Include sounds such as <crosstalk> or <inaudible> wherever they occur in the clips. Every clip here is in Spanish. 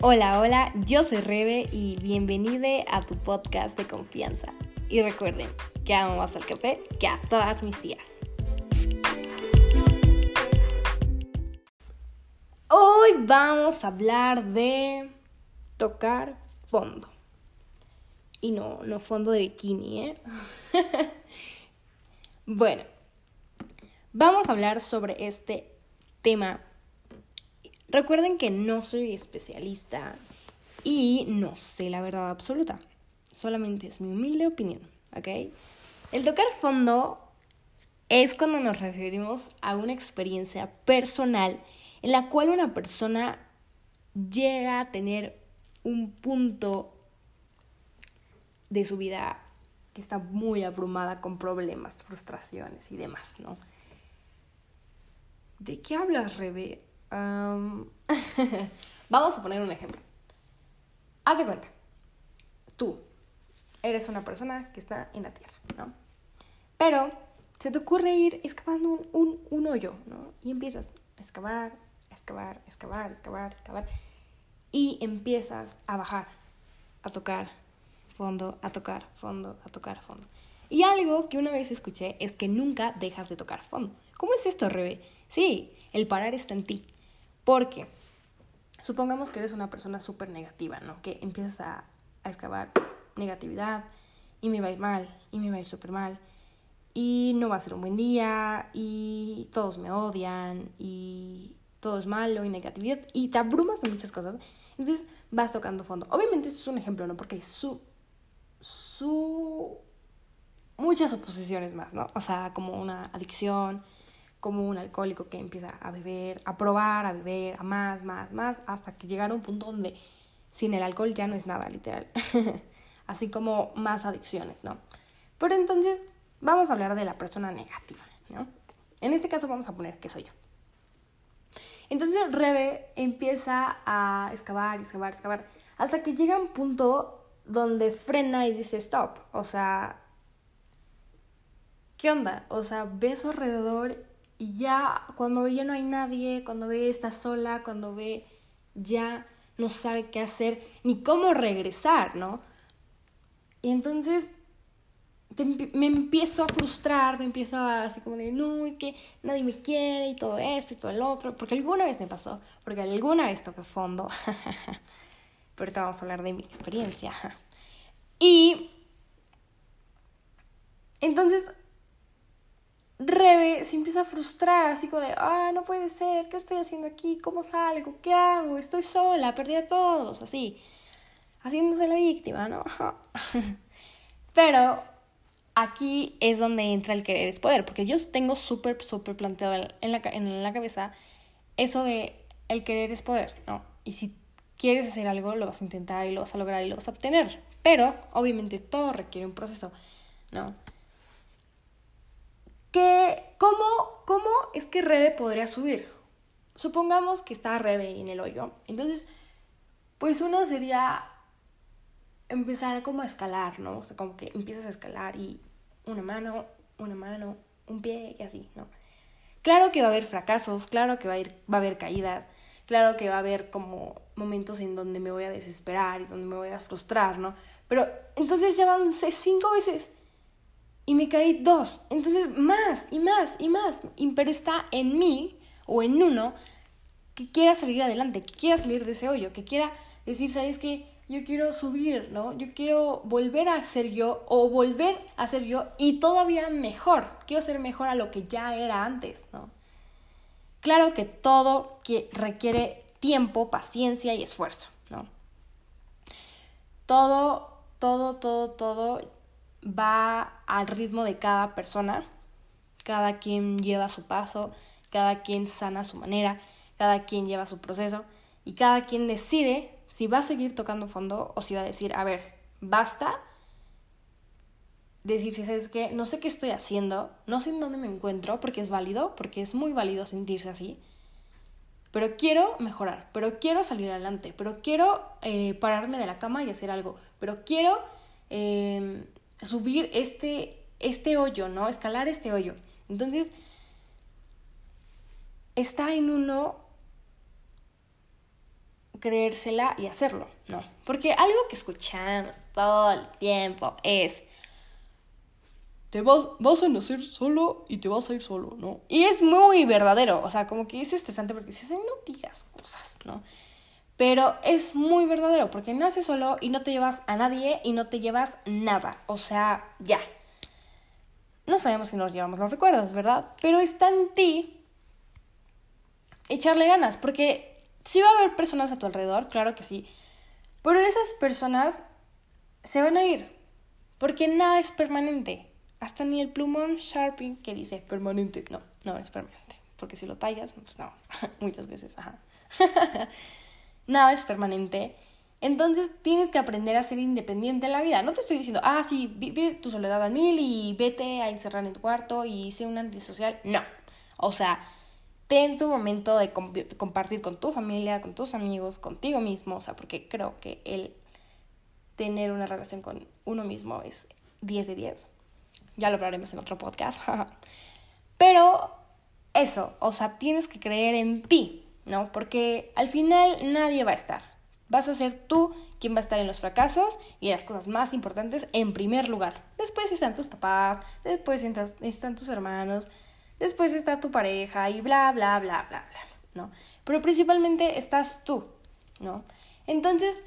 Hola, hola, yo soy Rebe y bienvenida a tu podcast de confianza. Y recuerden que amo más al café que a todas mis tías. Hoy vamos a hablar de tocar fondo. Y no, no fondo de bikini, ¿eh? <laughs> bueno, vamos a hablar sobre este tema Recuerden que no soy especialista y no sé la verdad absoluta. Solamente es mi humilde opinión, ¿ok? El tocar fondo es cuando nos referimos a una experiencia personal en la cual una persona llega a tener un punto de su vida que está muy abrumada con problemas, frustraciones y demás, ¿no? ¿De qué hablas, Rebe? <laughs> Vamos a poner un ejemplo. Haz de cuenta, tú eres una persona que está en la Tierra, ¿no? Pero se te ocurre ir excavando un, un, hoyo, ¿no? Y empiezas a excavar, excavar, excavar, excavar, excavar. Y empiezas a bajar, a tocar fondo, a tocar fondo, a tocar fondo. Y algo que una vez escuché es que nunca dejas de tocar fondo. ¿Cómo es esto, Rebe? Sí, el parar está en ti. Porque supongamos que eres una persona súper negativa, ¿no? Que empiezas a, a excavar negatividad y me va a ir mal, y me va a ir súper mal, y no va a ser un buen día, y todos me odian, y todo es malo, y negatividad, y te abrumas de muchas cosas. Entonces vas tocando fondo. Obviamente esto es un ejemplo, ¿no? Porque hay su, su, muchas oposiciones más, ¿no? O sea, como una adicción, como un alcohólico que empieza a beber, a probar, a beber, a más, más, más, hasta que llegar a un punto donde sin el alcohol ya no es nada, literal. <laughs> Así como más adicciones, ¿no? Pero entonces vamos a hablar de la persona negativa, ¿no? En este caso vamos a poner que soy yo. Entonces Rebe empieza a excavar, excavar, excavar, hasta que llega un punto donde frena y dice stop. O sea, ¿qué onda? O sea, ves alrededor y ya cuando ya no hay nadie, cuando ve está sola, cuando ve ya no sabe qué hacer ni cómo regresar, ¿no? Y entonces me empiezo a frustrar, me empiezo a así como de, no, es que nadie me quiere y todo esto y todo el otro, porque alguna vez me pasó, porque alguna vez toqué fondo, <laughs> pero ahorita vamos a hablar de mi experiencia. Y entonces Rebe se empieza a frustrar, así como de, ah, no puede ser, ¿qué estoy haciendo aquí? ¿Cómo salgo? ¿Qué hago? Estoy sola, perdí a todos, así, haciéndose la víctima, ¿no? <laughs> Pero aquí es donde entra el querer es poder, porque yo tengo súper, súper planteado en la, en la cabeza eso de el querer es poder, ¿no? Y si quieres hacer algo, lo vas a intentar y lo vas a lograr y lo vas a obtener. Pero, obviamente, todo requiere un proceso, ¿no? ¿Cómo, ¿Cómo es que Rebe podría subir? Supongamos que está Rebe en el hoyo. Entonces, pues uno sería empezar como a escalar, ¿no? O sea, como que empiezas a escalar y una mano, una mano, un pie y así, ¿no? Claro que va a haber fracasos, claro que va a, ir, va a haber caídas, claro que va a haber como momentos en donde me voy a desesperar y donde me voy a frustrar, ¿no? Pero entonces ya van cinco veces y me caí dos. Entonces, más y más y más. Pero está en mí o en uno que quiera salir adelante, que quiera salir de ese hoyo, que quiera decir, ¿sabes qué? Yo quiero subir, ¿no? Yo quiero volver a ser yo o volver a ser yo y todavía mejor. Quiero ser mejor a lo que ya era antes, ¿no? Claro que todo que requiere tiempo, paciencia y esfuerzo, ¿no? Todo, todo, todo, todo va al ritmo de cada persona, cada quien lleva su paso, cada quien sana su manera, cada quien lleva su proceso y cada quien decide si va a seguir tocando fondo o si va a decir, a ver, basta, decir si sabes que no sé qué estoy haciendo, no sé en dónde me encuentro, porque es válido, porque es muy válido sentirse así, pero quiero mejorar, pero quiero salir adelante, pero quiero eh, pararme de la cama y hacer algo, pero quiero eh, subir este, este hoyo, ¿no? Escalar este hoyo. Entonces, está en uno creérsela y hacerlo, ¿no? Porque algo que escuchamos todo el tiempo es, te vas, vas a nacer solo y te vas a ir solo, ¿no? Y es muy verdadero, o sea, como que es estresante porque dices, no digas cosas, ¿no? Pero es muy verdadero porque naces solo y no te llevas a nadie y no te llevas nada, o sea, ya. No sabemos si nos llevamos los recuerdos, ¿verdad? Pero está en ti echarle ganas, porque sí va a haber personas a tu alrededor, claro que sí, pero esas personas se van a ir, porque nada es permanente. Hasta ni el plumón Sharpie que dice permanente, no, no es permanente, porque si lo tallas, pues no, <laughs> muchas veces, ajá. <laughs> nada es permanente. Entonces tienes que aprender a ser independiente en la vida. No te estoy diciendo, ah, sí, vive tu soledad a mil y vete a encerrar en tu cuarto y sé un antisocial. No. O sea, ten tu momento de compartir con tu familia, con tus amigos, contigo mismo, o sea, porque creo que el tener una relación con uno mismo es 10 de 10. Ya lo hablaremos en otro podcast. <laughs> Pero eso, o sea, tienes que creer en ti, ¿no? Porque al final nadie va a estar. Vas a ser tú quien va a estar en los fracasos y en las cosas más importantes en primer lugar. Después están tus papás, después están tus hermanos, después está tu pareja y bla, bla, bla, bla, bla, ¿no? Pero principalmente estás tú, ¿no? Entonces,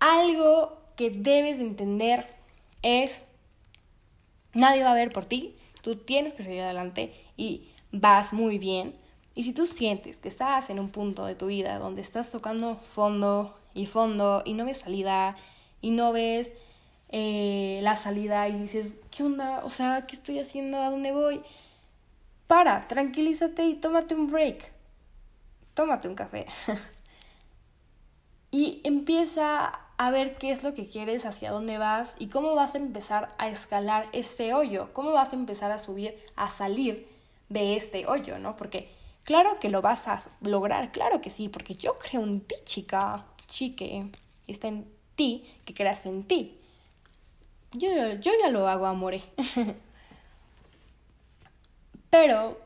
algo que debes de entender es, nadie va a ver por ti, tú tienes que seguir adelante y vas muy bien. Y si tú sientes que estás en un punto de tu vida donde estás tocando fondo y fondo y no ves salida y no ves eh, la salida y dices, ¿qué onda? O sea, ¿qué estoy haciendo? ¿A dónde voy? para, tranquilízate y tómate un break. Tómate un café. <laughs> y empieza a ver qué es lo que quieres, hacia dónde vas y cómo vas a empezar a escalar este hoyo, cómo vas a empezar a subir, a salir de este hoyo, ¿no? Porque claro que lo vas a lograr, claro que sí, porque yo creo en ti, chica, chique, está en ti, que creas en ti. Yo, yo ya lo hago, amore. <laughs> Pero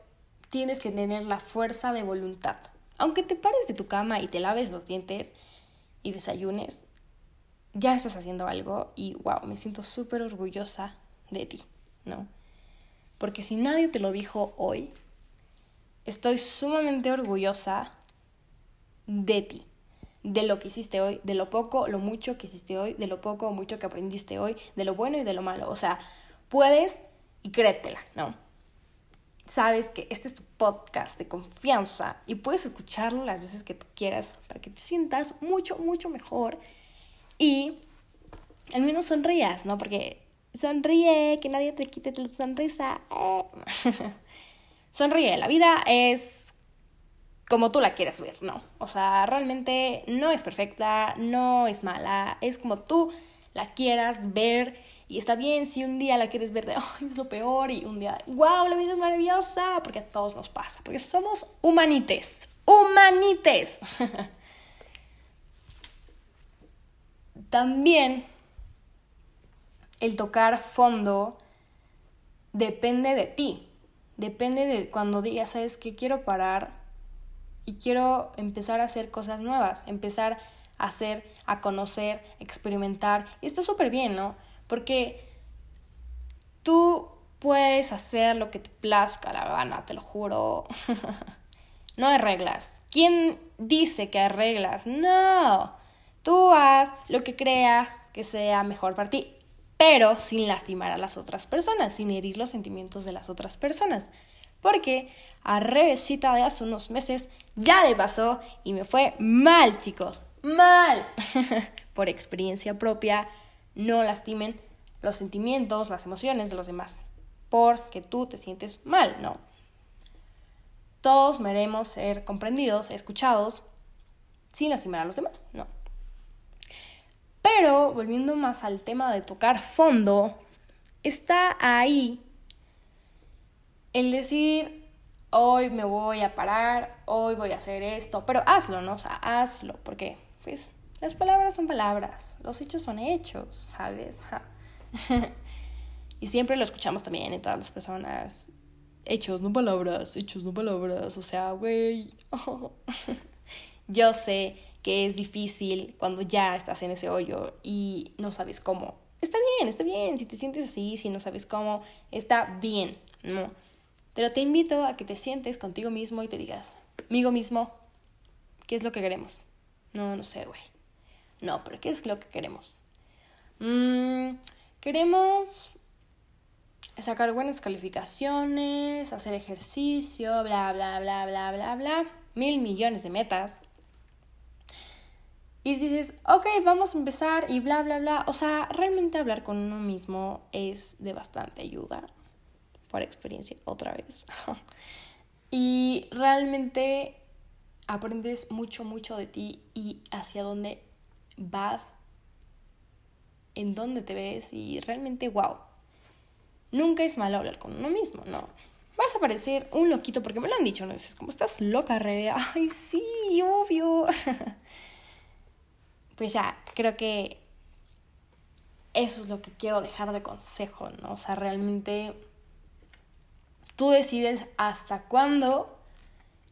tienes que tener la fuerza de voluntad. Aunque te pares de tu cama y te laves los dientes y desayunes, ya estás haciendo algo y wow, me siento súper orgullosa de ti, ¿no? Porque si nadie te lo dijo hoy, estoy sumamente orgullosa de ti, de lo que hiciste hoy, de lo poco, lo mucho que hiciste hoy, de lo poco o mucho que aprendiste hoy, de lo bueno y de lo malo. O sea, puedes y créetela, ¿no? sabes que este es tu podcast de confianza y puedes escucharlo las veces que tú quieras para que te sientas mucho, mucho mejor y al menos sonrías, ¿no? Porque sonríe, que nadie te quite tu sonrisa. Eh. <laughs> sonríe, la vida es como tú la quieras ver, ¿no? O sea, realmente no es perfecta, no es mala, es como tú la quieras ver y está bien si un día la quieres ver de, ay, es lo peor, y un día, wow, la vida es maravillosa, porque a todos nos pasa, porque somos humanites, humanites. <laughs> También el tocar fondo depende de ti, depende de cuando digas, sabes que quiero parar y quiero empezar a hacer cosas nuevas, empezar a hacer, a conocer, experimentar, y está súper bien, ¿no? Porque tú puedes hacer lo que te plazca la gana, te lo juro. <laughs> no hay reglas. ¿Quién dice que hay reglas? No. Tú haz lo que creas que sea mejor para ti, pero sin lastimar a las otras personas, sin herir los sentimientos de las otras personas. Porque a Revesita de hace unos meses ya le pasó y me fue mal, chicos. Mal. <laughs> Por experiencia propia no lastimen los sentimientos, las emociones de los demás, porque tú te sientes mal, ¿no? Todos meremos ser comprendidos, escuchados, sin lastimar a los demás, ¿no? Pero, volviendo más al tema de tocar fondo, está ahí el decir, hoy me voy a parar, hoy voy a hacer esto, pero hazlo, ¿no? O sea, hazlo, porque, pues, las palabras son palabras, los hechos son hechos, ¿sabes? <laughs> y siempre lo escuchamos también en todas las personas. Hechos, no palabras, hechos, no palabras. O sea, güey. <laughs> Yo sé que es difícil cuando ya estás en ese hoyo y no sabes cómo. Está bien, está bien, si te sientes así, si no sabes cómo, está bien, ¿no? Pero te invito a que te sientes contigo mismo y te digas, amigo mismo, ¿qué es lo que queremos? No, no sé, güey. No, pero ¿qué es lo que queremos? Mm, queremos sacar buenas calificaciones, hacer ejercicio, bla, bla, bla, bla, bla, bla. Mil millones de metas. Y dices, ok, vamos a empezar y bla, bla, bla. O sea, realmente hablar con uno mismo es de bastante ayuda. Por experiencia, otra vez. <laughs> y realmente aprendes mucho, mucho de ti y hacia dónde vas, en dónde te ves y realmente, wow. Nunca es malo hablar con uno mismo, no. Vas a parecer un loquito porque me lo han dicho, ¿no? Es como estás loca, re. <laughs> Ay, sí, obvio. <laughs> pues ya, creo que eso es lo que quiero dejar de consejo, ¿no? O sea, realmente tú decides hasta cuándo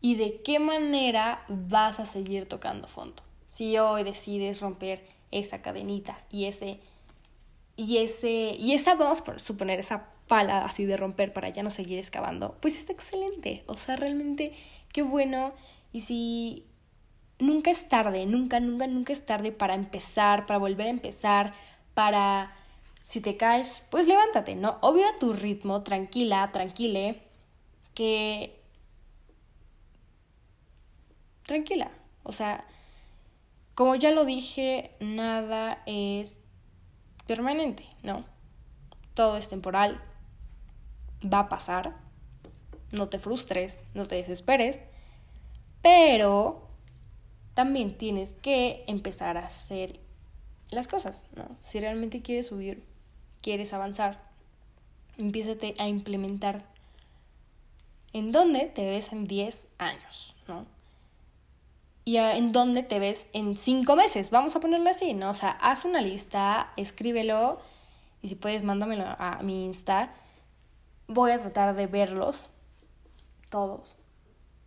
y de qué manera vas a seguir tocando fondo. Si hoy decides romper esa cadenita y ese y ese y esa vamos a suponer esa pala así de romper para ya no seguir excavando, pues está excelente. O sea, realmente qué bueno y si nunca es tarde, nunca nunca nunca es tarde para empezar, para volver a empezar, para si te caes, pues levántate, ¿no? Obvio a tu ritmo, tranquila, tranquile, que tranquila. O sea, como ya lo dije, nada es permanente, ¿no? Todo es temporal, va a pasar, no te frustres, no te desesperes, pero también tienes que empezar a hacer las cosas, ¿no? Si realmente quieres subir, quieres avanzar, empiézate a implementar en dónde te ves en 10 años, ¿no? y en dónde te ves en cinco meses. Vamos a ponerlo así, ¿no? O sea, haz una lista, escríbelo y si puedes, mándamelo a mi Insta. Voy a tratar de verlos todos.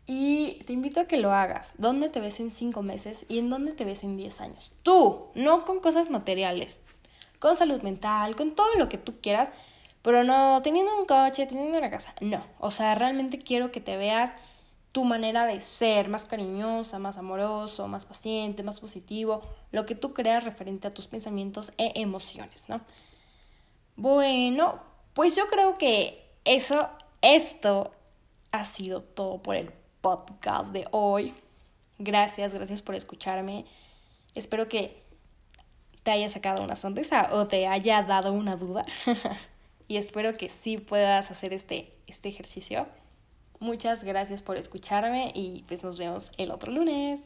Y te invito a que lo hagas. ¿Dónde te ves en cinco meses y en dónde te ves en diez años? Tú, no con cosas materiales, con salud mental, con todo lo que tú quieras, pero no teniendo un coche, teniendo una casa. No, o sea, realmente quiero que te veas tu manera de ser, más cariñosa, más amoroso, más paciente, más positivo, lo que tú creas referente a tus pensamientos e emociones, ¿no? Bueno, pues yo creo que eso, esto ha sido todo por el podcast de hoy. Gracias, gracias por escucharme. Espero que te haya sacado una sonrisa o te haya dado una duda. <laughs> y espero que sí puedas hacer este, este ejercicio. Muchas gracias por escucharme y pues nos vemos el otro lunes.